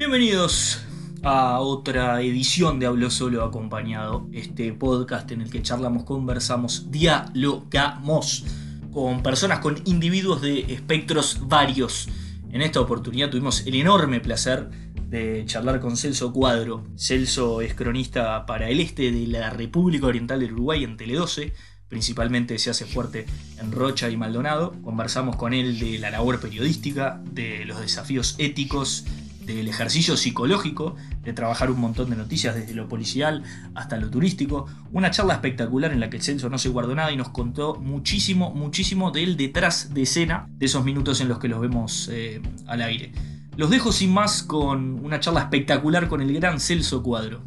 Bienvenidos a otra edición de Hablo Solo Acompañado, este podcast en el que charlamos, conversamos, dialogamos con personas, con individuos de espectros varios. En esta oportunidad tuvimos el enorme placer de charlar con Celso Cuadro. Celso es cronista para el este de la República Oriental del Uruguay en Tele 12, principalmente se hace fuerte en Rocha y Maldonado. Conversamos con él de la labor periodística, de los desafíos éticos del ejercicio psicológico, de trabajar un montón de noticias desde lo policial hasta lo turístico. Una charla espectacular en la que el censo no se guardó nada y nos contó muchísimo, muchísimo del detrás de escena, de esos minutos en los que los vemos eh, al aire. Los dejo sin más con una charla espectacular con el gran Celso Cuadro.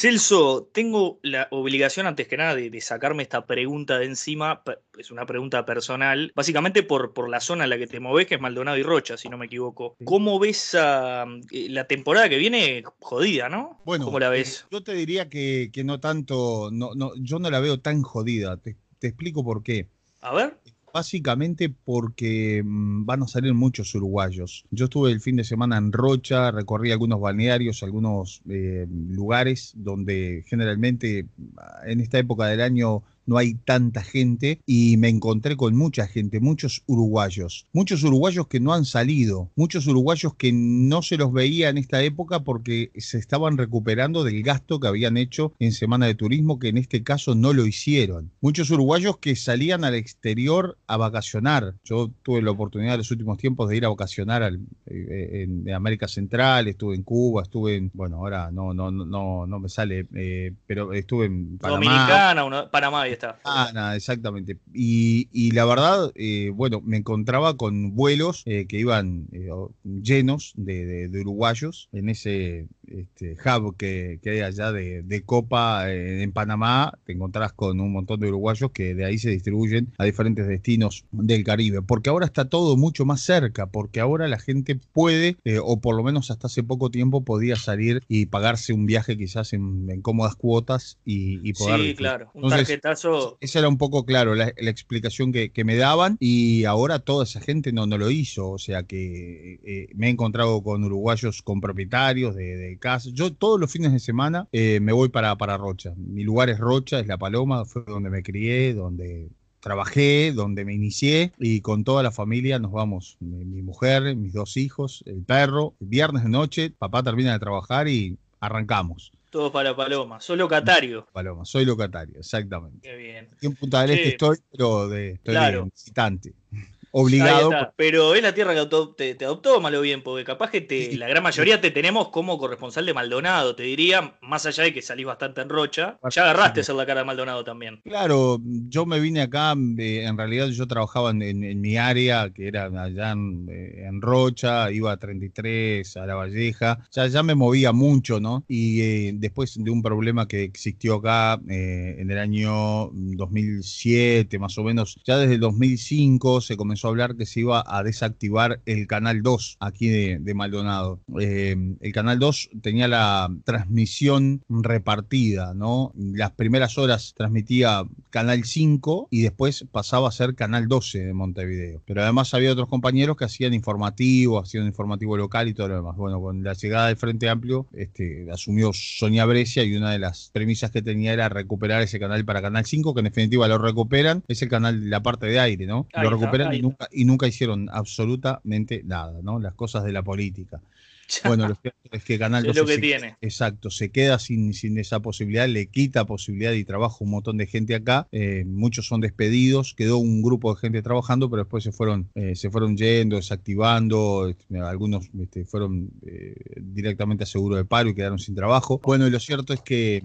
Celso, tengo la obligación antes que nada de, sacarme esta pregunta de encima, es una pregunta personal, básicamente por, por la zona en la que te moves, que es Maldonado y Rocha, si no me equivoco. ¿Cómo ves eh, la temporada que viene jodida, no? Bueno, ¿cómo la eh, ves? yo te diría que, no tanto, no, no, yo no la veo tan jodida, te, te explico por qué. A ver. Básicamente porque mm, van a salir muchos uruguayos. Yo estuve el fin de semana en Rocha, recorrí algunos balnearios, algunos eh, lugares donde generalmente en esta época del año no hay tanta gente y me encontré con mucha gente, muchos uruguayos, muchos uruguayos que no han salido, muchos uruguayos que no se los veía en esta época porque se estaban recuperando del gasto que habían hecho en Semana de Turismo, que en este caso no lo hicieron. Muchos uruguayos que salían al exterior a vacacionar. Yo tuve la oportunidad en los últimos tiempos de ir a vacacionar eh, en, América Central, estuve en Cuba, estuve en, bueno, ahora no, no, no, no me sale, eh, pero estuve en Panamá. Dominicana, Panamá Ah, nada, exactamente. Y, la verdad, eh, bueno, me encontraba con vuelos eh, que iban eh, llenos de, uruguayos en ese este, hub que, hay allá de, Copa en Panamá. Te encontrás con un montón de uruguayos que de ahí se distribuyen a diferentes destinos del Caribe. Porque ahora está todo mucho más cerca, porque ahora la gente puede, o por lo menos hasta hace poco tiempo, podía salir y pagarse un viaje quizás en, cómodas cuotas y, poder. Sí, claro. Un tarjetazo esa era un poco claro la, explicación que, me daban y ahora toda esa gente no, no lo hizo. O sea que eh, me he encontrado con uruguayos, con propietarios de, de casas. Yo todos los fines de semana eh, me voy para, para Rocha. Mi lugar es Rocha, es La Paloma, fue donde me crié, donde trabajé, donde me inicié y con toda la familia nos vamos, mi, mujer, mis dos hijos, el perro, viernes de noche, papá termina de trabajar y arrancamos. Todo para Paloma. Soy locatario. Paloma, soy locatario, exactamente. Qué bien. Aquí en Punta del Este estoy, pero de, estoy de visitante obligado. Pero es la tierra que te, adoptó, malo bien, porque capaz que la gran mayoría te tenemos como corresponsal de Maldonado, te diría, más allá de que salís bastante en Rocha, ya agarraste a ser la cara de Maldonado también. Claro, yo me vine acá, eh, en realidad yo trabajaba en, mi área, que era allá eh, en, Rocha, iba a 33, a La Valleja, ya, ya me movía mucho, ¿no? Y eh, después de un problema que existió acá en el año 2007, más o menos, ya desde el 2005 se comenzó a hablar que se iba a desactivar el canal 2 aquí de, Maldonado. Eh, el canal 2 tenía la transmisión repartida, ¿no? Las primeras horas transmitía canal 5 y después pasaba a ser canal 12 de Montevideo. Pero además había otros compañeros que hacían informativo, hacían informativo local y todo lo demás. Bueno, con la llegada del Frente Amplio, este, asumió Sonia Brescia y una de las premisas que tenía era recuperar ese canal para Canal 5, que en definitiva lo recuperan, es el canal, la parte de aire, ¿no? lo recuperan y y nunca hicieron absolutamente nada, ¿no? Las cosas de la política. Bueno, lo cierto es que Canal 12 que tiene. exacto, se queda sin, sin esa posibilidad, le quita posibilidad y trabajo un montón de gente acá. Eh, muchos son despedidos, quedó un grupo de gente trabajando, pero después se fueron, eh, se fueron yendo, desactivando, este, algunos este, fueron eh, directamente a seguro de paro y quedaron sin trabajo. Bueno, y lo cierto es que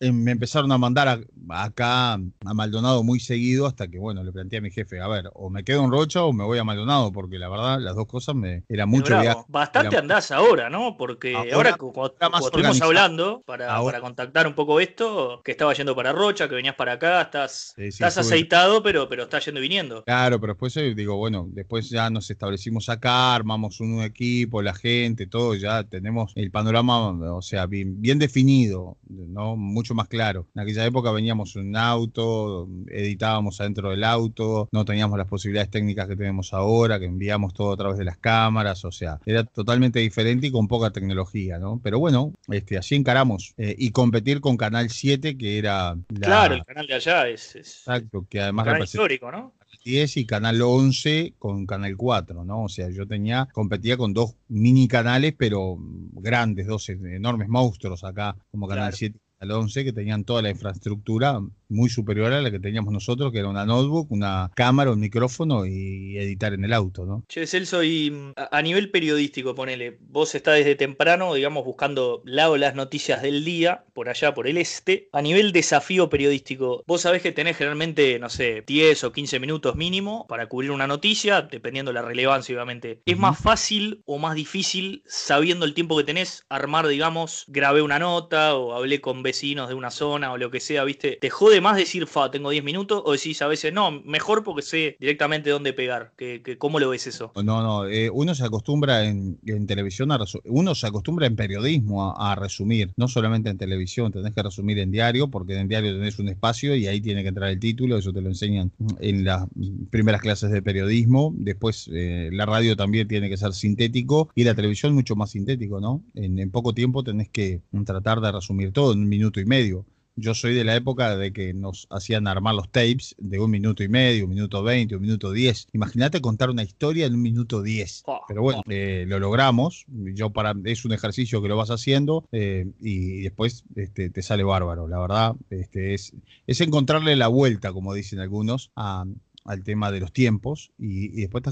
eh, me empezaron a mandar acá a Maldonado muy seguido hasta que, bueno, le planteé a mi jefe, a ver, o me quedo en Rocha o me voy a Maldonado, porque la verdad las dos cosas me era mucho viaje. Bastante andás ahora, ¿no? Porque ahora, como, estuvimos hablando, para, para, contactar un poco esto, que estaba yendo para Rocha, que venías para acá, estás, estás aceitado, pero, pero estás yendo y viniendo. Claro, pero después eh, digo, bueno, después ya nos establecimos acá, armamos un equipo, la gente, todo, ya tenemos el panorama, o sea, bien, bien definido, ¿no? Mucho más claro. En aquella época veníamos en un auto, editábamos adentro del auto, no teníamos las posibilidades técnicas que tenemos ahora, que enviamos todo a través de las cámaras, o sea, era totalmente diferente y con poca tecnología, ¿no? Pero bueno, este, así encaramos. Eh, y competir con Canal 7, que era... claro, el canal de allá es... exacto, que además... Canal histórico, ¿no? 10 y Canal 11 con Canal 4, ¿no? O sea, yo tenía, competía con dos mini canales, pero grandes, dos enormes monstruos acá, como Canal 7 Canal 11, que tenían toda la infraestructura muy superior a la que teníamos nosotros, que era una notebook, una cámara, un micrófono y editar en el auto, ¿no? Che, Celso, y a nivel periodístico, ponele, vos estás desde temprano, digamos, buscando la o las noticias del día, por allá, por el este. A nivel desafío periodístico, vos sabés que tenés generalmente, no sé, 10 o 15 minutos mínimo para cubrir una noticia, dependiendo de la relevancia, obviamente. ¿Es más fácil o más difícil, sabiendo el tiempo que tenés, armar, digamos, grabé una nota o hablé con vecinos de una zona o lo que sea, viste? ¿Te jode más decir, fa, tengo 10 minutos, o decís a veces, no, mejor porque sé directamente dónde pegar. Que, ¿Cómo lo ves eso? No, no, eh, uno se acostumbra en, televisión, a uno se acostumbra en periodismo a, resumir, no solamente en televisión, tenés que resumir en diario, porque en diario tenés un espacio y ahí tiene que entrar el título, eso te lo enseñan en las primeras clases de periodismo, después eh, la radio también tiene que ser sintético y la televisión mucho más sintético, ¿no? En poco tiempo tenés que tratar de resumir todo en un minuto y medio. Yo soy de la época de que nos hacían armar los tapes de un minuto y medio, un minuto veinte, un minuto diez. Imagínate contar una historia en un minuto diez. Pero bueno, eh, lo logramos. Yo para es un ejercicio que lo vas haciendo eh, y después este, te sale bárbaro. La verdad, este, es, es encontrarle la vuelta, como dicen algunos, a, al tema de los tiempos y, después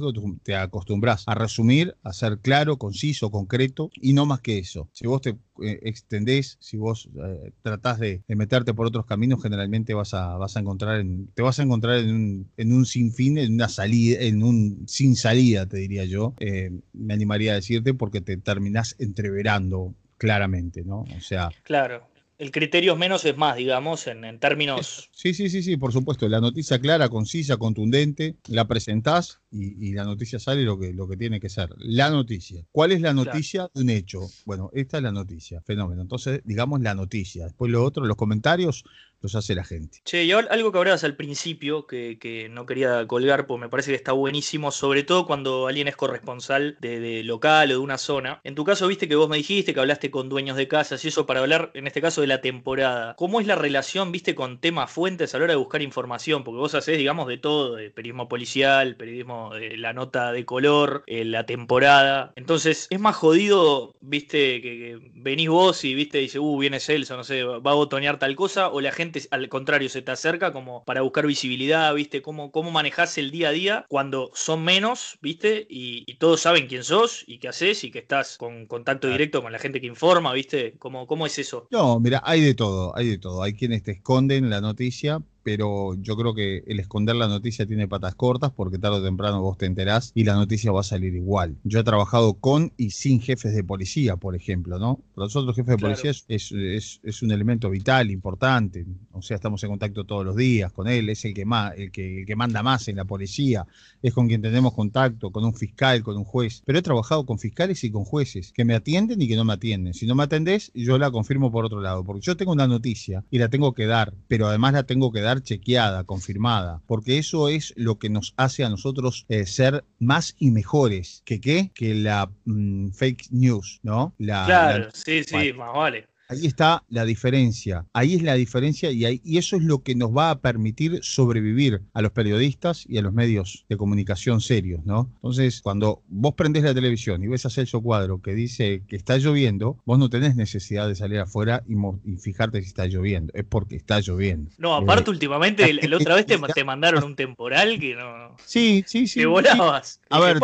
te acostumbras a resumir, a ser claro, conciso, concreto y no más que eso. Si vos te eh, extendés, si vos eh, tratás de, meterte por otros caminos, generalmente vas a, vas a encontrar en, te vas a encontrar en un, en un sinfín, en una salida, en un sin salida, te diría yo. Eh, me animaría a decirte porque te terminás entreverando claramente, ¿no? O sea. Claro el criterio es menos es más, digamos, en, términos. Sí, sí, sí, sí, por supuesto. La noticia clara, concisa, contundente, la presentás y, la noticia sale lo que, lo que tiene que ser. La noticia. ¿Cuál es la noticia de un hecho? Bueno, esta es la noticia. Fenómeno. Entonces, digamos la noticia. Después lo otro, los comentarios, los hace la gente. Che, y algo que hablabas al principio, que, no quería colgar, pues me parece que está buenísimo, sobre todo cuando alguien es corresponsal de, local o de una zona. En tu caso, viste que vos me dijiste que hablaste con dueños de casas y eso para hablar, en este caso, de la temporada. ¿Cómo es la relación, viste, con temas fuentes a la hora de buscar información? Porque vos hacés, digamos, de todo, de periodismo policial, periodismo de la nota de color, eh, la temporada. Entonces, es más jodido, viste, que, venís vos y, viste, dice, uh, viene Celso, no sé, va a botonear tal cosa, o la gente al contrario se te acerca como para buscar visibilidad, ¿viste? Cómo, cómo manejás el día a día cuando son menos, ¿viste? Y, todos saben quién sos y qué haces y que estás con contacto directo con la gente que informa, ¿viste? ¿Cómo, cómo es eso? No, mira, hay de todo, hay de todo. Hay quienes te esconden la noticia pero yo creo que el esconder la noticia tiene patas cortas porque tarde o temprano vos te enterás y la noticia va a salir igual. Yo he trabajado con y sin jefes de policía, por ejemplo, ¿no? Para nosotros jefes de policía es, es, un elemento vital, importante, o sea, estamos en contacto todos los días con él, es el que, más, el que, el que manda más en la policía, es con quien tenemos contacto, con un fiscal, con un juez, pero he trabajado con fiscales y con jueces que me atienden y que no me atienden. Si no me atendés, yo la confirmo por otro lado, porque yo tengo una noticia y la tengo que dar, pero además la tengo que dar chequeada, confirmada, porque eso es lo que nos hace a nosotros eh, ser más y mejores que qué, que la mm, fake news, ¿no? La, claro, sí, sí, más vale. Ahí está la diferencia, ahí es la diferencia y, ahí, y eso es lo que nos va a permitir sobrevivir a los periodistas y a los medios de comunicación serios, ¿no? Entonces, cuando vos prendés la televisión y ves a Celso Cuadro que dice que está lloviendo, vos no tenés necesidad de salir afuera y, fijarte si está lloviendo, es porque está lloviendo. No, aparte eh, últimamente, la otra vez te, te, mandaron un temporal que no... Sí, sí, sí. Te volabas. A ver,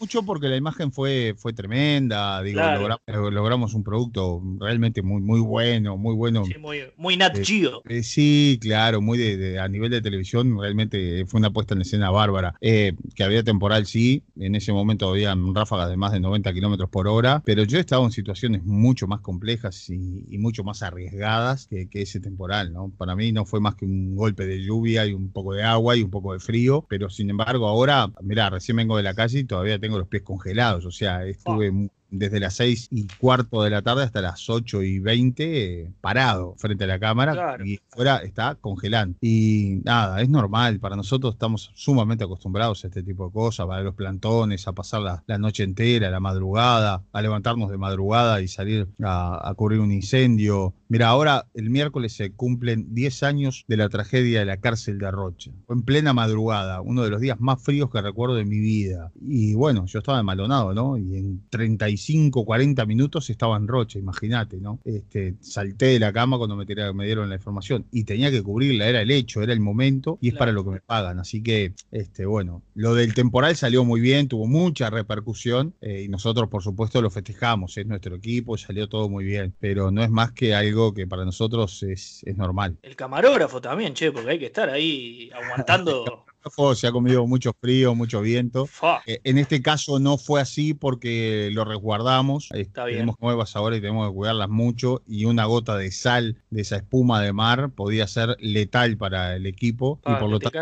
mucho porque la imagen fue, fue tremenda, digo, logramos, un producto realmente muy, muy bueno, muy bueno. Sí, muy, muy Nat eh, eh, sí, claro, muy de, a nivel de televisión, realmente fue una puesta en escena bárbara. Eh, que había temporal, sí, en ese momento había ráfagas de más de 90 kilómetros por hora, pero yo he estado en situaciones mucho más complejas y, mucho más arriesgadas que, que, ese temporal, ¿no? Para mí no fue más que un golpe de lluvia y un poco de agua y un poco de frío, pero sin embargo ahora, mira, recién vengo de la calle y todavía tengo los pies congelados, o sea, estuve desde las 6 y cuarto de la tarde hasta las 8 y 20 eh, parado frente a la cámara y fuera está congelando. Y nada, es normal, para nosotros estamos sumamente acostumbrados a este tipo de cosas, a los plantones, a pasar la, noche entera, la madrugada, a levantarnos de madrugada y salir a, a, cubrir un incendio. Mira, ahora el miércoles se cumplen 10 años de la tragedia de la cárcel de Rocha. Fue en plena madrugada, uno de los días más fríos que recuerdo de mi vida. Y bueno, yo estaba malonado, ¿no? Y en 35 25, 40 minutos estaba en Rocha, imagínate, ¿no? Este, salté de la cama cuando me, me dieron la información y tenía que cubrirla, era el hecho, era el momento y es para lo que me pagan. Así que, este, bueno, lo del temporal salió muy bien, tuvo mucha repercusión eh, y nosotros, por supuesto, lo festejamos, es nuestro equipo, salió todo muy bien, pero no es más que algo que para nosotros es, es normal. El camarógrafo también, che, porque hay que estar ahí aguantando se ha comido mucho frío, mucho viento. Eh, en este caso no fue así porque lo resguardamos. Está tenemos nuevas ahora y tenemos que cuidarlas mucho. Y una gota de sal de esa espuma de mar podía ser letal para el equipo. y, por lo tanto,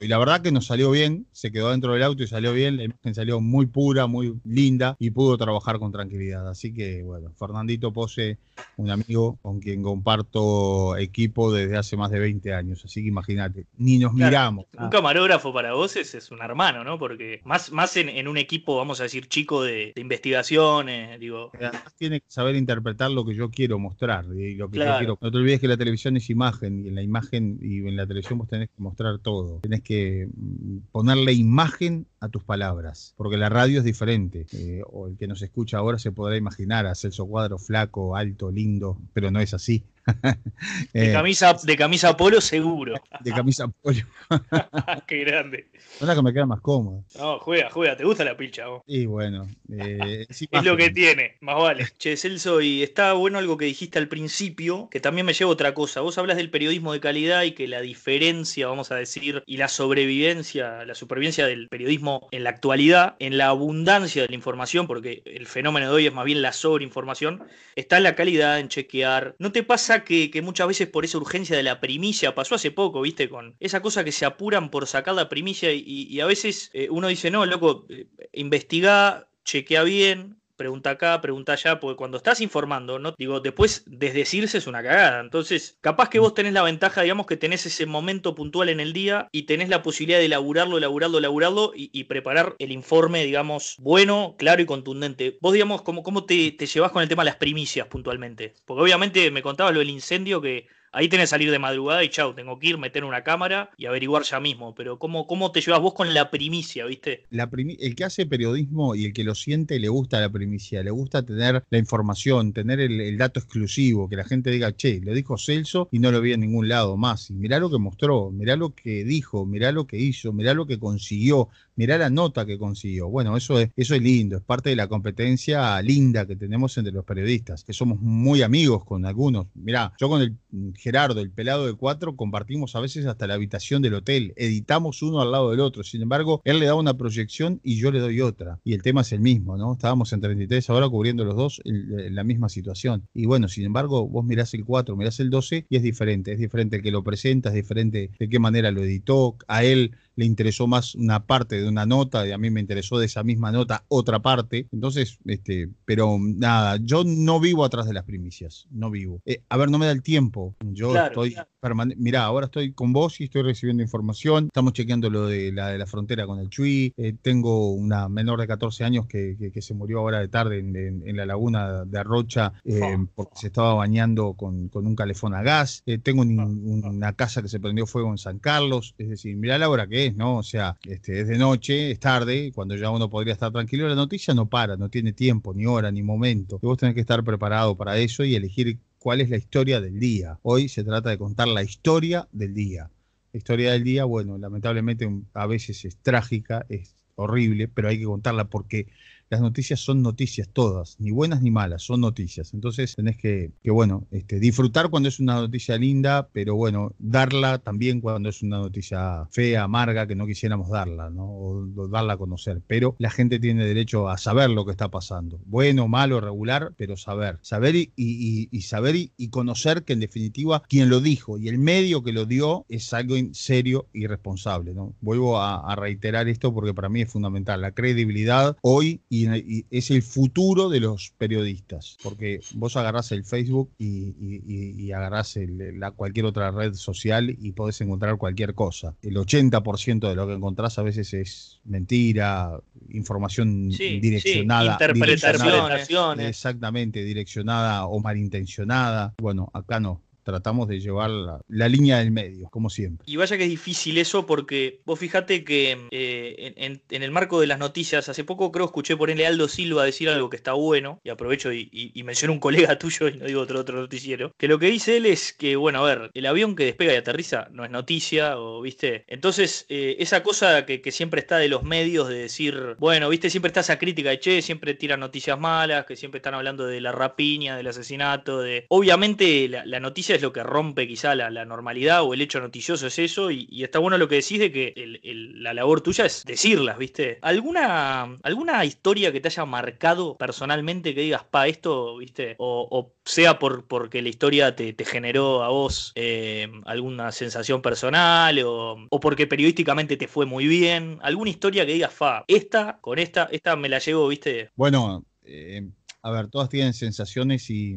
y la verdad que nos salió bien, se quedó dentro del auto y salió bien. La imagen salió muy pura, muy linda y pudo trabajar con tranquilidad. Así que, bueno, Fernandito Pose, un amigo con quien comparto equipo desde hace más de 20 años. Así que imagínate, ni nos miramos un camarógrafo para vos es, un hermano, ¿no? Porque más, más en, un equipo, vamos a decir, chico de, investigaciones, digo. Además tiene que saber interpretar lo que yo quiero mostrar. Y lo que yo quiero. No te olvides que la televisión es imagen, y en la imagen y en la televisión vos tenés que mostrar todo. Tenés que mm, ponerle imagen a tus palabras, porque la radio es diferente. Eh, o el que nos escucha ahora se podrá imaginar a Celso Cuadro flaco, alto, lindo, pero no es así. de, eh, camisa, de camisa polo seguro. De camisa polo. Qué grande. Es la que me queda más cómoda. No, juega, juega. ¿Te gusta la pilcha vos? Y bueno. Eh, es lo que tiene, más vale. Che, Celso, y está bueno algo que dijiste al principio, que también me lleva otra cosa. Vos hablas del periodismo de calidad y que la diferencia, vamos a decir, y la sobrevivencia, la supervivencia del periodismo en la actualidad, en la abundancia de la información, porque el fenómeno de hoy es más bien la sobreinformación, está la calidad, en chequear. ¿No te pasa que, muchas veces por esa urgencia de la primicia, pasó hace poco, viste, con esa cosa que se apuran por sacar la primicia y, a veces eh, uno dice, no, loco, eh, investiga, chequea bien, pregunta acá, pregunta allá, porque cuando estás informando, no digo, después desdecirse es una cagada. Entonces, capaz que vos tenés la ventaja, digamos, que tenés ese momento puntual en el día y tenés la posibilidad de elaborarlo, elaborarlo, elaborarlo y, preparar el informe, digamos, bueno, claro y contundente. Vos, digamos, ¿cómo, cómo te, te llevas con el tema de las primicias puntualmente? Porque obviamente me contabas lo del incendio que Ahí tenés que salir de madrugada y chau, tengo que ir, meter una cámara y averiguar ya mismo. Pero ¿cómo, cómo te llevas vos con la primicia, viste? El que hace periodismo y el que lo siente le gusta la primicia, le gusta tener la información, tener el, dato exclusivo, que la gente diga, che, lo dijo Celso y no lo vi en ningún lado más. Y mirá lo que mostró, mirá lo que dijo, mirá lo que hizo, mirá lo que consiguió, mirá la nota que consiguió. Bueno, eso es, eso es lindo, es parte de la competencia linda que tenemos entre los periodistas, que somos muy amigos con algunos. Mirá, yo con el Gerardo, el pelado de cuatro, compartimos a veces hasta la habitación del hotel, editamos uno al lado del otro, sin embargo, él le da una proyección y yo le doy otra, y el tema es el mismo, ¿no? Estábamos en 33 ahora cubriendo los dos en, la misma situación, y bueno, sin embargo, vos mirás el 4, mirás el 12 y es diferente, es diferente el que lo presenta, es diferente de qué manera lo editó, a él le interesó más una parte de una nota y a mí me interesó de esa misma nota otra parte. Entonces, este, pero nada, yo no vivo atrás de las primicias, no vivo. Eh, a ver, no me da el tiempo. Yo estoy permanente. Mirá, ahora estoy con vos y estoy recibiendo información. Estamos chequeando lo de la, de la frontera con el Chuy. Eh, tengo una menor de 14 años que, que, se murió ahora de tarde en, en, la laguna de Arrocha eh, oh. porque se estaba bañando con, con un calefón a gas. tengo una casa que se prendió fuego en San Carlos. Es decir, mirá la hora que ¿no? O sea, este, es de noche, es tarde, cuando ya uno podría estar tranquilo, la noticia no para, no tiene tiempo, ni hora, ni momento. Y vos tenés que estar preparado para eso y elegir cuál es la historia del día. Hoy se trata de contar la historia del día. La historia del día, bueno, lamentablemente a veces es trágica, es horrible, pero hay que contarla porque las noticias son noticias todas, ni buenas ni malas, son noticias. Entonces tenés que, que bueno, este, disfrutar cuando es una noticia linda, pero bueno, darla también cuando es una noticia fea, amarga, que no quisiéramos darla, ¿no? O, darla a conocer. Pero la gente tiene derecho a saber lo que está pasando. Bueno, malo, regular, pero saber. Saber y, y, saber y, conocer que en definitiva quien lo dijo y el medio que lo dio es algo serio y responsable, ¿no? Vuelvo a, a reiterar esto porque para mí es fundamental. La credibilidad hoy es el futuro de los periodistas, porque vos agarrás el Facebook y, y agarrás la, cualquier otra red social y podés encontrar cualquier cosa. El 80% de lo que encontrás a veces es mentira, información direccionada. interpretaciones. exactamente, direccionada o malintencionada. Bueno, acá no tratamos de llevar la, línea del medio, como siempre. Y vaya que es difícil eso porque vos fijate que eh, en, el marco de las noticias, hace poco creo escuché ponerle Aldo Silva decir algo que está bueno, y aprovecho y, y, menciono un colega tuyo, y no digo otro, otro noticiero, que lo que dice él es que, bueno, a ver, el avión que despega y aterriza no es noticia, o viste, entonces eh, esa cosa que, siempre está de los medios de decir, bueno, viste, siempre está esa crítica de, che, siempre tiran noticias malas, que siempre están hablando de la rapiña, del asesinato, de... Obviamente la, la noticia es lo que rompe quizá la, normalidad o el hecho noticioso es eso, y, está bueno lo que decís de que la labor tuya es decirlas, ¿viste? ¿Alguna, ¿Alguna historia que te haya marcado personalmente que digas, pa, esto, ¿viste? O, sea por, porque la historia te, generó a vos eh, alguna sensación personal o, o, porque periodísticamente te fue muy bien. ¿Alguna historia que digas, fa, esta, con esta, esta me la llevo, ¿viste? Bueno, eh, a ver, todas tienen sensaciones y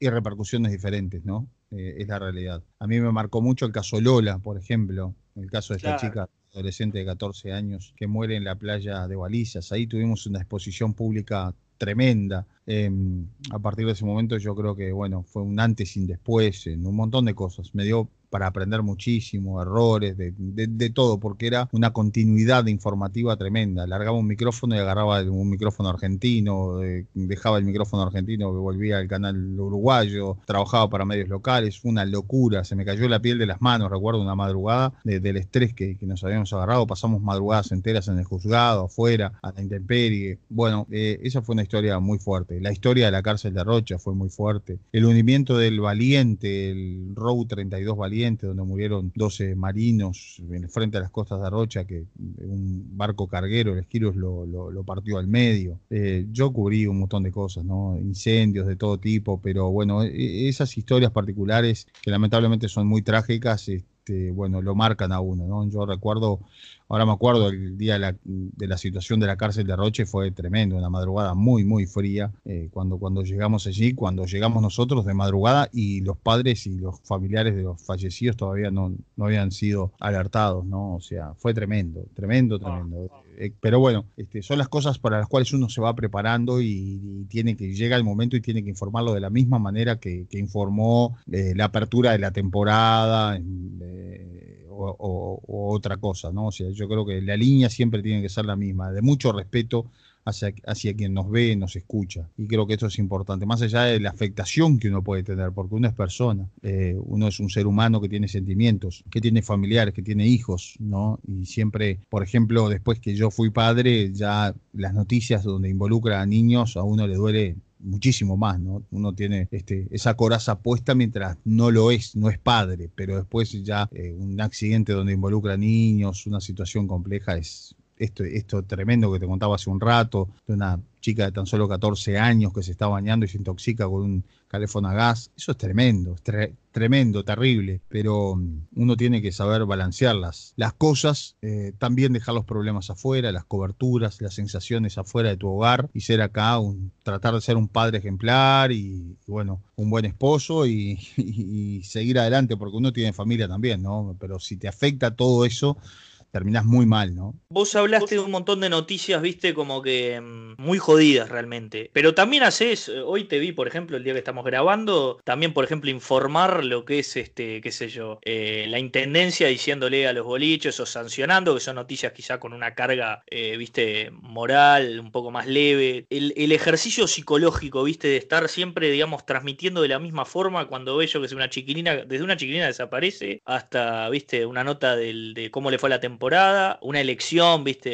repercusiones diferentes, ¿no? Eh, es la realidad. A mí me marcó mucho el caso Lola, por ejemplo, el caso de esta chica adolescente de 14 años que muere en la playa de Balizas. Ahí tuvimos una exposición pública tremenda. Em, a partir de ese momento yo creo que, bueno, fue un antes y un después en un montón de cosas. Me dio para aprender muchísimo, errores, de, de, todo, porque era una continuidad informativa tremenda. Largaba un micrófono y agarraba un micrófono argentino, eh, dejaba el micrófono argentino, volvía al canal uruguayo, trabajaba para medios locales, una locura, se me cayó la piel de las manos, recuerdo una madrugada del estrés que, nos habíamos agarrado, pasamos madrugadas enteras en el juzgado, afuera, a la intemperie. Bueno, eh, esa fue una historia muy fuerte. La historia de la cárcel de Rocha fue muy fuerte. El hundimiento del Valiente, el Row 32 Valiente, donde murieron 12 marinos frente a las costas de Arrocha, que un barco carguero, el Esquiros, lo, lo, partió al medio. Eh, yo cubrí un montón de cosas, ¿no? Incendios de todo tipo, pero bueno, e, esas historias particulares que lamentablemente son muy trágicas, este, bueno, lo marcan a uno, ¿no? Yo recuerdo Ahora me acuerdo el día de la, situación de la cárcel de Roche fue tremendo, una madrugada muy, muy fría. Eh, cuando, cuando llegamos allí, cuando llegamos nosotros de madrugada y los padres y los familiares de los fallecidos todavía no, no habían sido alertados, ¿no? O sea, fue tremendo, tremendo, tremendo. Eh, pero bueno, este, son las cosas para las cuales uno se va preparando y, tiene que llega el momento y tiene que informarlo de la misma manera que, informó eh, la apertura de la temporada o, otra cosa, ¿no? O sea, yo creo que la línea siempre tiene que ser la misma, de mucho respeto hacia, hacia quien nos ve, nos escucha. Y creo que esto es importante, más allá de la afectación que uno puede tener, porque uno es persona, eh, uno es un ser humano que tiene sentimientos, que tiene familiares, que tiene hijos, ¿no? Y siempre, por ejemplo, después que yo fui padre, ya las noticias donde involucra a niños, a uno le duele muchísimo más, ¿no? Uno tiene este, esa coraza puesta mientras no lo es, no es padre, pero después ya eh, un accidente donde involucra niños, una situación compleja es esto, tremendo que te contaba hace un rato, de una chica de tan solo 14 años que se está bañando y se intoxica con un calefón a gas. Eso es tremendo, tremendo, terrible, pero mm, uno tiene que saber balancearlas. Las cosas, eh, también dejar los problemas afuera, las coberturas, las sensaciones afuera de tu hogar y ser acá, un, tratar de ser un padre ejemplar y, bueno, un buen esposo y seguir adelante, porque uno tiene familia también, ¿no? Pero si te afecta todo eso, terminás muy mal, ¿no? Vos hablaste de un montón de noticias, viste, como que mm, muy jodidas realmente. Pero también haces, eh, hoy te vi, por ejemplo, el día que estamos grabando, también, por ejemplo, informar lo que es, este, qué sé yo, eh, la intendencia diciéndole a los boliches o sancionando, que son noticias quizá con una carga, eh, viste, moral, un poco más leve. El, ejercicio psicológico, viste, de estar siempre, digamos, transmitiendo de la misma forma cuando veo yo que es una chiquilina, desde una chiquilina desaparece hasta, viste, una nota del, de cómo le fue la temporada una elección, viste,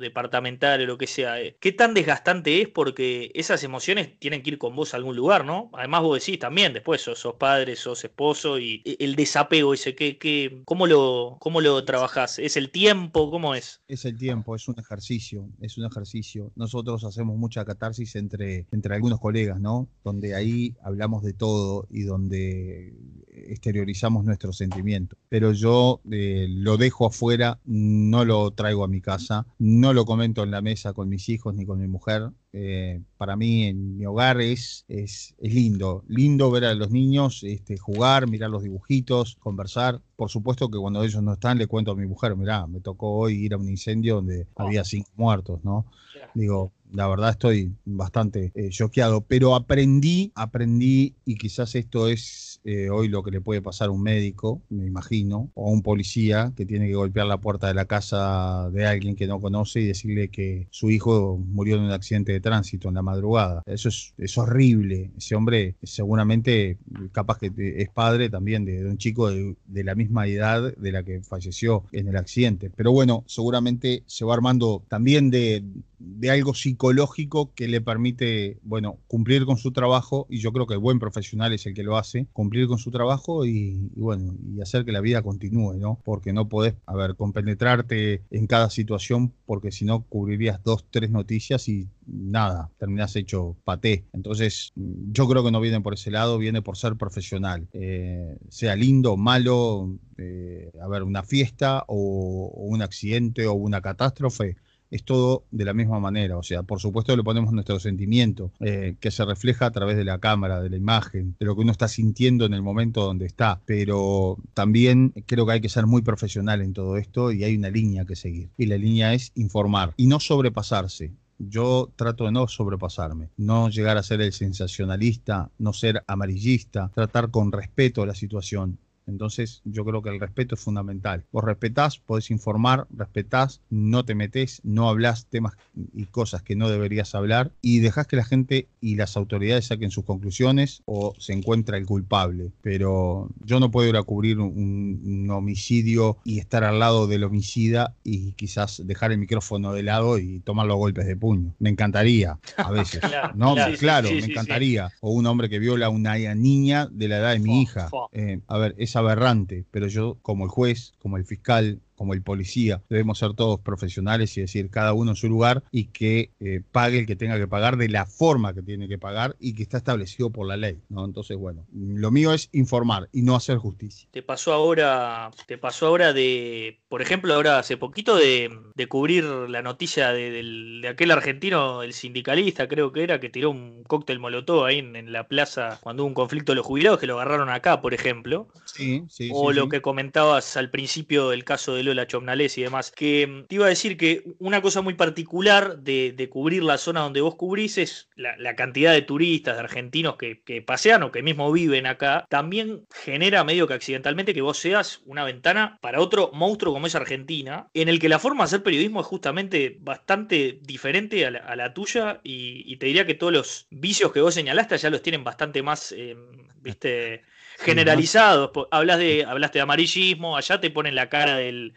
departamental o lo que sea. Eh, ¿Qué tan desgastante es? Porque esas emociones tienen que ir con vos a algún lugar, ¿no? Además vos decís también, después sos, padre, sos esposo y el desapego ese, ¿qué, cómo, lo, ¿cómo lo trabajás? ¿Es el tiempo? ¿Cómo es? Es el tiempo, es un ejercicio, es un ejercicio. Nosotros hacemos mucha catarsis entre, entre algunos colegas, ¿no? Donde ahí hablamos de todo y donde exteriorizamos nuestros sentimientos. Pero yo eh, lo dejo afuera, no lo traigo a mi casa, no lo comento en la mesa con mis hijos ni con mi mujer. Eh, para mí en mi hogar es, es, lindo, lindo ver a los niños este, jugar, mirar los dibujitos, conversar. Por supuesto que cuando ellos no están le cuento a mi mujer, mirá, me tocó hoy ir a un incendio donde oh. había cinco muertos, ¿no? Digo, la verdad estoy bastante eh, choqueado, pero aprendí, aprendí y quizás esto es eh, hoy lo que le puede pasar a un médico, me imagino, o a un policía que tiene que golpear la puerta de la casa de alguien que no conoce y decirle que su hijo murió en un accidente de tránsito en la madrugada. Eso es, horrible. Ese hombre seguramente, capaz que es padre también de, un chico de la misma edad de la que falleció en el accidente. Pero bueno, seguramente se va armando también de de algo psicológico que le permite, bueno, cumplir con su trabajo, y yo creo que el buen profesional es el que lo hace, cumplir con su trabajo y, bueno, y hacer que la vida continúe, ¿no? Porque no podés, a compenetrarte en cada situación, porque si no cubrirías dos, tres noticias y nada, terminás hecho paté. Entonces, yo creo que no viene por ese lado, viene por ser profesional. Eh, sea lindo, malo, eh, a ver, una fiesta o un accidente o una catástrofe, es todo de la misma manera. O sea, por supuesto le ponemos nuestro sentimiento, eh, que se refleja a través de la cámara, de la imagen, de lo que uno está sintiendo en el momento donde está. Pero también creo que hay que ser muy profesional en todo esto y hay una línea que seguir. Y la línea es informar y no sobrepasarse yo trato de no sobrepasarme, no llegar a ser el sensacionalista, no ser amarillista, tratar con respeto la situación entonces yo creo que el respeto es fundamental. Vos respetás, podés informar, respetás, no te metés, no hablas temas y cosas que no deberías hablar y dejás que la gente y las autoridades saquen sus conclusiones o se encuentra el culpable. Pero yo no puedo ir a cubrir un, homicidio y estar al lado del homicida y quizás dejar el micrófono de lado y tomar los golpes de puño. Me encantaría a veces. no, claro, me encantaría. O un hombre que viola a una niña de la edad de mi hija. Eh, a ver, es aberrante, pero yo como el juez, como el fiscal, como el policía. Debemos ser todos profesionales y decir cada uno en su lugar y que eh, pague el que tenga que pagar de la forma que tiene que pagar y que está establecido por la ley. ¿no? Entonces, bueno, lo mío es informar y no hacer justicia. Te pasó ahora, te pasó ahora de, por ejemplo, ahora hace poquito de, cubrir la noticia de, aquel argentino, el sindicalista, creo que era, que tiró un cóctel molotov ahí en, la plaza cuando hubo un conflicto de los jubilados, que lo agarraron acá, por ejemplo. Sí, sí. O lo que comentabas al principio del caso de Lola Chomnales y demás. Que mm, te iba a decir que una cosa muy particular de, cubrir la zona donde vos cubrís es la, cantidad de turistas, de argentinos que, pasean o que mismo viven acá. También genera medio que accidentalmente que vos seas una ventana para otro monstruo como es Argentina, en el que la forma de hacer periodismo es justamente bastante diferente a la, tuya y, te diría que todos los vicios que vos señalaste ya los tienen bastante más, em, viste generalizados. Hablas de, hablaste de amarillismo, allá te ponen la cara del,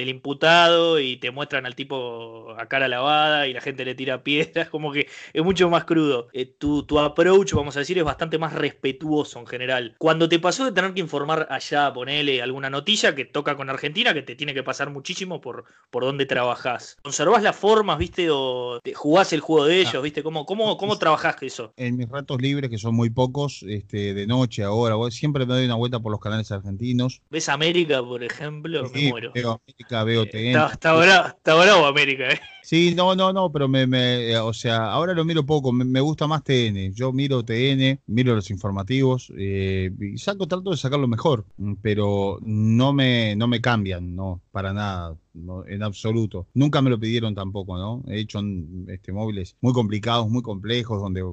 del imputado y te muestran al tipo a cara lavada y la gente le tira piedras, como que es mucho más crudo. Eh, tu, tu, approach, vamos a decir, es bastante más respetuoso en general. Cuando te pasó de tener que informar allá, ponele alguna noticia que toca con Argentina, que te tiene que pasar muchísimo por, por dónde trabajás. ¿Conservás las formas, viste, o te jugás el juego de ah. ellos, viste? ¿Cómo, cómo, cómo trabajás eso? En mis ratos libres, que son muy pocos, este, de noche, ahora, siempre me doy una vuelta por los canales argentinos. ¿Ves América, por ejemplo? me muero veo Está, bravo, América, ¿eh? Sí, no, no, no, pero me, me, o sea, ahora lo miro poco, me, gusta más TN. Yo miro TN, miro los informativos eh, y saco, trato de sacar lo mejor, pero no me, no me cambian, no, para nada, en absoluto. Nunca me lo pidieron tampoco, ¿no? He hecho este, móviles muy complicados, muy complejos, donde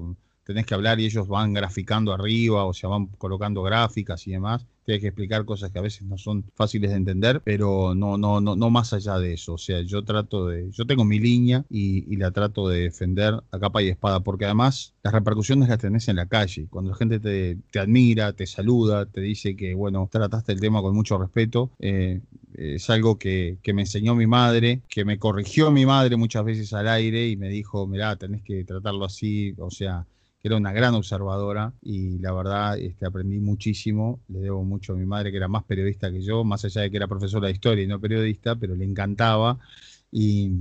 tenés que hablar y ellos van graficando arriba o sea, van colocando gráficas y demás. Tienes que explicar cosas que a veces no son fáciles de entender, pero no, no, no, no más allá de eso. O sea, yo trato de, yo tengo mi línea y, la trato de defender a capa y espada, porque además las repercusiones las tenés en la calle. Cuando la gente te, te admira, te saluda, te dice que, bueno, trataste el tema con mucho respeto, eh, es algo que, que, me enseñó mi madre, que me corrigió mi madre muchas veces al aire y me dijo, mirá, tenés que tratarlo así, o sea, era una gran observadora y la verdad este, aprendí muchísimo. Le debo mucho a mi madre, que era más periodista que yo, más allá de que era profesora de historia y no periodista, pero le encantaba. Y,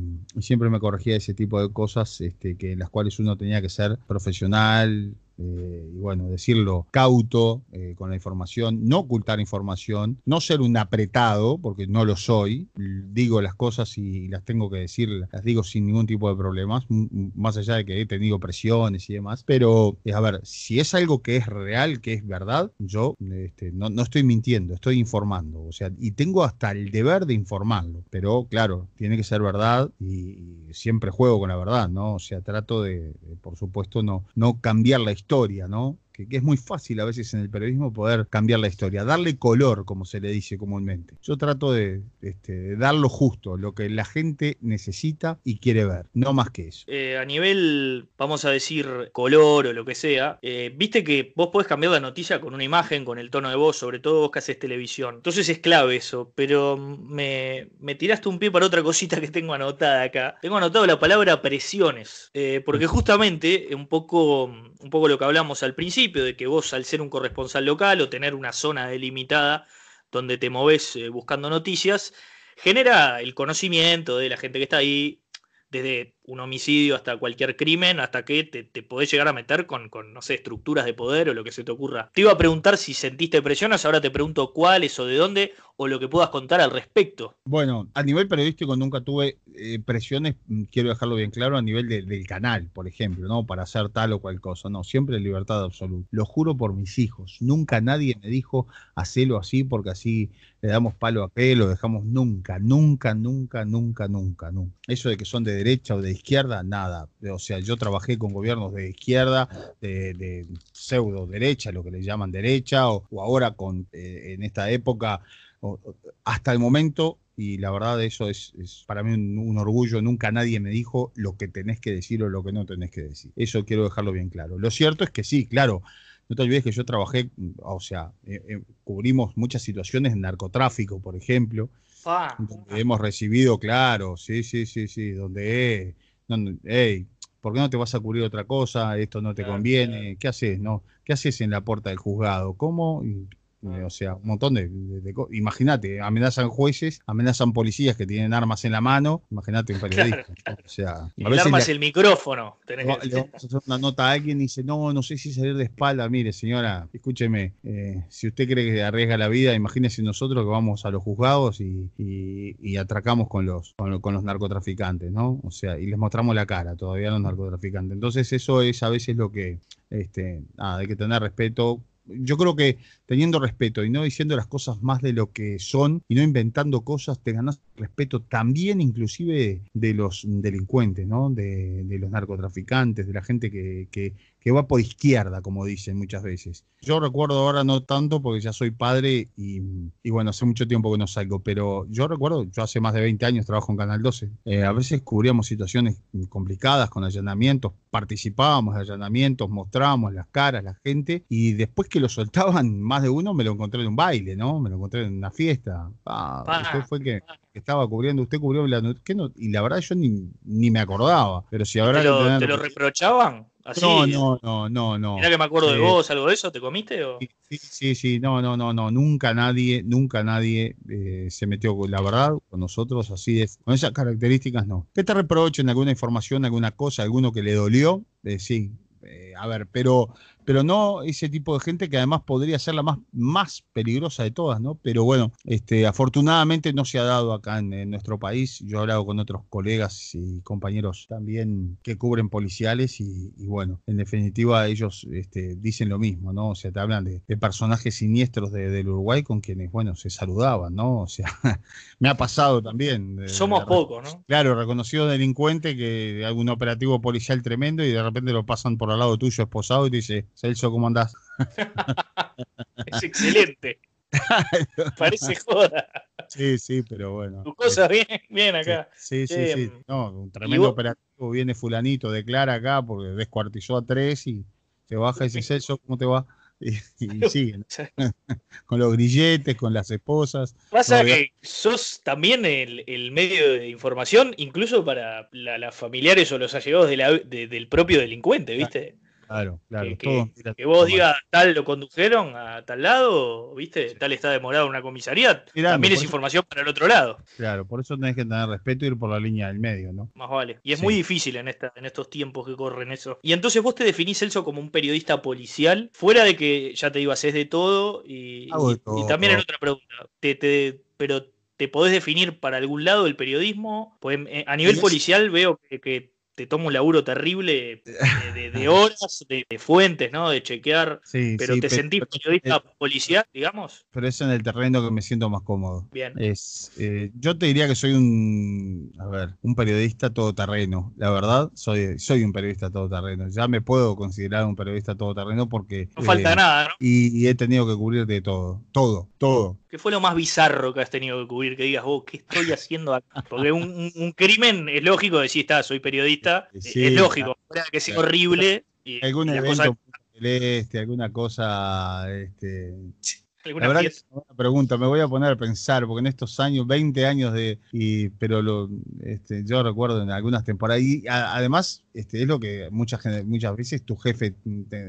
siempre me corregía ese tipo de cosas este, que en las cuales uno tenía que ser profesional, eh, y bueno, decirlo cauto eh, con la información, no ocultar información, no ser un apretado, porque no lo soy, digo las cosas y las tengo que decir, las digo sin ningún tipo de problemas, más allá de que he tenido presiones y demás, pero eh, a ver, si es algo que es real, que es verdad, yo este, no, no, estoy mintiendo, estoy informando, o sea, y tengo hasta el deber de informarlo, pero claro, tiene que ser verdad y, siempre juego con la verdad, ¿no? O sea, trato de, por supuesto, no, no cambiar la historia historia, ¿no? Que, es muy fácil a veces en el periodismo poder cambiar la historia, darle color, como se le dice comúnmente. Yo trato de, este, dar lo justo, lo que la gente necesita y quiere ver, no más que eso. Eh, a nivel, vamos a decir, color o lo que sea, eh, viste que vos podés cambiar la noticia con una imagen, con el tono de voz, sobre todo vos que haces televisión. Entonces es clave eso, pero me, me tiraste un pie para otra cosita que tengo anotada acá. Tengo anotado la palabra presiones, eh, porque justamente un poco, un poco lo que hablamos al principio, de que vos al ser un corresponsal local o tener una zona delimitada donde te moves eh, buscando noticias, genera el conocimiento de la gente que está ahí, desde un homicidio hasta cualquier crimen, hasta que te, te podés llegar a meter con, con, no sé, estructuras de poder o lo que se te ocurra. Te iba a preguntar si sentiste presiones, ahora te pregunto cuáles o de dónde, o lo que puedas contar al respecto. Bueno, a nivel periodístico nunca tuve eh, presiones, mm, quiero dejarlo bien claro, a nivel del canal, por ejemplo, ¿no? Para hacer tal o cual cosa, no, siempre libertad absoluta. Lo juro por mis hijos, nunca nadie me dijo, hacelo así porque así le damos palo a aquel, lo dejamos nunca, nunca, nunca, nunca, nunca, nunca. Eso de que son de derecha o de izquierda, nada. O sea, yo trabajé con gobiernos de izquierda, de, pseudo derecha, lo que le llaman derecha, o, ahora con eh, en esta época, hasta el momento, y la verdad eso es, para mí un, orgullo, nunca nadie me dijo lo que tenés que decir o lo que no tenés que decir. Eso quiero dejarlo bien claro. Lo cierto es que sí, claro. No te olvides que yo trabajé, o sea, eh, eh, cubrimos muchas situaciones de narcotráfico, por ejemplo, hemos recibido, claro, sí, sí, sí, sí, donde hey, ¿por qué no te vas a cubrir otra cosa? Esto no te conviene. ¿Qué haces? No? ¿Qué haces en la puerta del juzgado? ¿Cómo? O sea, un montón de, cosas. Imagínate, amenazan jueces, amenazan policías que tienen armas en la mano. Imagínate un periodista. O sea, el arma es el micrófono. le vamos a hacer una nota a alguien y dice, no, no sé si salir de espalda. Mire, señora, escúcheme, eh, si usted cree que arriesga la vida, imagínese nosotros que vamos a los juzgados y, atracamos con los, con, los narcotraficantes, ¿no? O sea, y les mostramos la cara todavía a los narcotraficantes. Entonces eso es a veces lo que, este, nada, hay que tener respeto yo creo que teniendo respeto y no diciendo las cosas más de lo que son y no inventando cosas, te ganas respeto también inclusive de los delincuentes, ¿no? De, los narcotraficantes, de la gente que, que, que va por izquierda, como dicen muchas veces. Yo recuerdo ahora no tanto porque ya soy padre y, bueno, hace mucho tiempo que no salgo, pero yo recuerdo, yo hace más de 20 años trabajo en Canal 12, eh, a veces cubríamos situaciones complicadas con allanamientos, participábamos de allanamientos, mostrábamos las caras, la gente, y después que lo soltaban más de uno me lo encontré en un baile, ¿no? Me lo encontré en una fiesta. Ah, fue que estaba cubriendo, usted cubrió la no, y la verdad yo ni, ni me acordaba. Pero si ahora ¿Te lo reprochaban? No, no, no, no, no. Mira que me acuerdo de vos, algo de eso, ¿te comiste? O? Sí, sí, sí, no, no, no, no, nunca nadie, nunca nadie eh, se metió con la verdad, con nosotros, así es, con esas características no. ¿Qué te reprochen alguna información, alguna cosa, alguno que le dolió? Eh, sí, eh, a ver, pero pero no ese tipo de gente que además podría ser la más, más peligrosa de todas, ¿no? Pero bueno, este, afortunadamente no se ha dado acá en, nuestro país. Yo he hablado con otros colegas y compañeros también que cubren policiales y, bueno, en definitiva ellos este, dicen lo mismo, ¿no? O sea, te hablan de, personajes siniestros del Uruguay con quienes, bueno, se saludaban, ¿no? O sea, me ha pasado también. Somos pocos, ¿no? Claro, reconocido delincuente que un operativo policial tremendo y de repente lo pasan por al lado tuyo esposado y te dice, Celso, ¿cómo andás? es excelente. Parece joda. Sí, sí, pero bueno. Tu cosa bien, bien acá. Sí, sí, sí. Em, no, un tremendo operativo. Viene fulanito, declara acá porque descuartizó a tres y se baja y dice, Celso, ¿cómo te va? Y, siguen. con los grilletes, con las esposas. Pasa que sos también el, medio de información, incluso para las familiares o los allegados del propio delincuente, ¿viste? Claro, claro. Que, vos digas tal lo condujeron a tal lado, ¿viste? Tal está demorado una comisaría. también es información para el otro lado. Claro, por eso tenés que tener respeto y ir por la línea del medio, ¿no? Más vale. Y es muy difícil en, esta, en estos tiempos que corren eso. Y entonces vos te definís, Celso, como un periodista policial, fuera de que, ya te digo, haces de todo. Y, y, también en otra pregunta, te, pero ¿te podés definir para algún lado el periodismo? Pues, a nivel policial veo que te toma un laburo terrible de, horas, de, fuentes, ¿no? De chequear. pero te sentís periodista policial, digamos. Pero es en el terreno que me siento más cómodo. Bien. Es, eh, yo te diría que soy un, a ver, un periodista todoterreno. La verdad, soy, soy un periodista todoterreno. Ya me puedo considerar un periodista todoterreno porque. No falta eh, nada, ¿no? Y, he tenido que cubrir de todo. Todo, todo. ¿Qué fue lo más bizarro que has tenido que cubrir? Que digas, vos, ¿qué estoy haciendo acá? Porque un, un crimen es lógico decir, está, soy periodista es lógico, que sea horrible. Y, algún evento celeste, alguna cosa. Este, la verdad una pregunta, me voy a poner a pensar, porque en estos años, 20 años de. Y, pero lo, este, yo recuerdo en algunas temporadas. Y además, este, es lo que muchas, muchas veces tu jefe,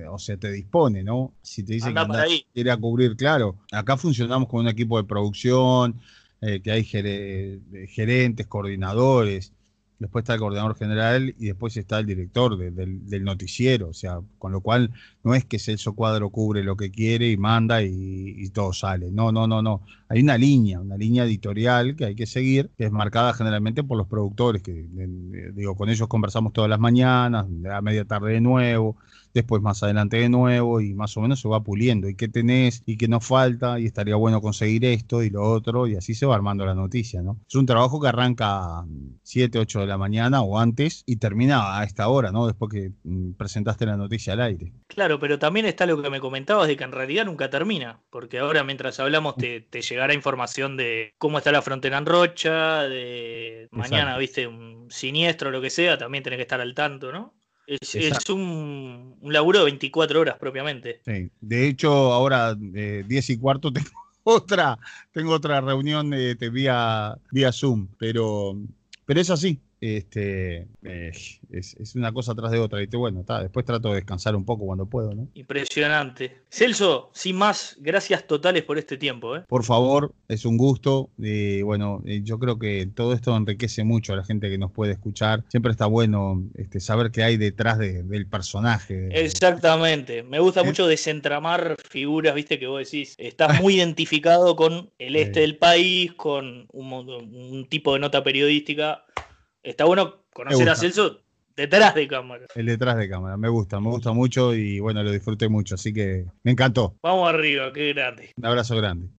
o sea, te dispone, ¿no? Si te dice que quiere a cubrir, claro. Acá funcionamos con un equipo de producción, eh, que hay gerentes, coordinadores después está el coordinador general y después está el director del, noticiero, o sea, con lo cual no es que Celso Cuadro cubre lo que quiere y manda y, todo sale, no, no, no, no, hay una línea, una línea editorial que hay que seguir, que es marcada generalmente por los productores, que digo, con ellos conversamos todas las mañanas, a media tarde de nuevo, después más adelante de nuevo y más o menos se va puliendo. ¿Y qué tenés? ¿Y qué nos falta? Y estaría bueno conseguir esto y lo otro y así se va armando la noticia, ¿no? Es un trabajo que arranca 7, 8 de la mañana o antes y termina a esta hora, ¿no? Después que mm, presentaste la noticia al aire. Claro, pero también está lo que me comentabas de que en realidad nunca termina, porque ahora mientras hablamos te, llegará información de cómo está la frontera en Rocha, de mañana, viste, un siniestro, lo que sea, también tenés que estar al tanto, ¿no? Es, un, un, laburo de 24 horas propiamente. Sí. De hecho, ahora eh, 10 y cuarto tengo otra, tengo otra reunión eh, vía, vía Zoom, pero, pero es así este, eh, es, una cosa tras de otra. Y bueno, después trato de descansar un poco cuando puedo, ¿no? Impresionante. Celso, sin más, gracias totales por este tiempo. ¿eh? Por favor, es un gusto. Y bueno, yo creo que todo esto enriquece mucho a la gente que nos puede escuchar. Siempre está bueno este, saber qué hay detrás del personaje. Exactamente. Me gusta mucho desentramar figuras, viste, que vos decís. Estás muy identificado con el este del país, con un tipo de nota periodística está bueno conocer a Celso detrás de cámara. El detrás de cámara, me gusta, me gusta mucho y bueno, lo disfruté mucho, así que me encantó. Vamos arriba, qué grande. Un abrazo grande.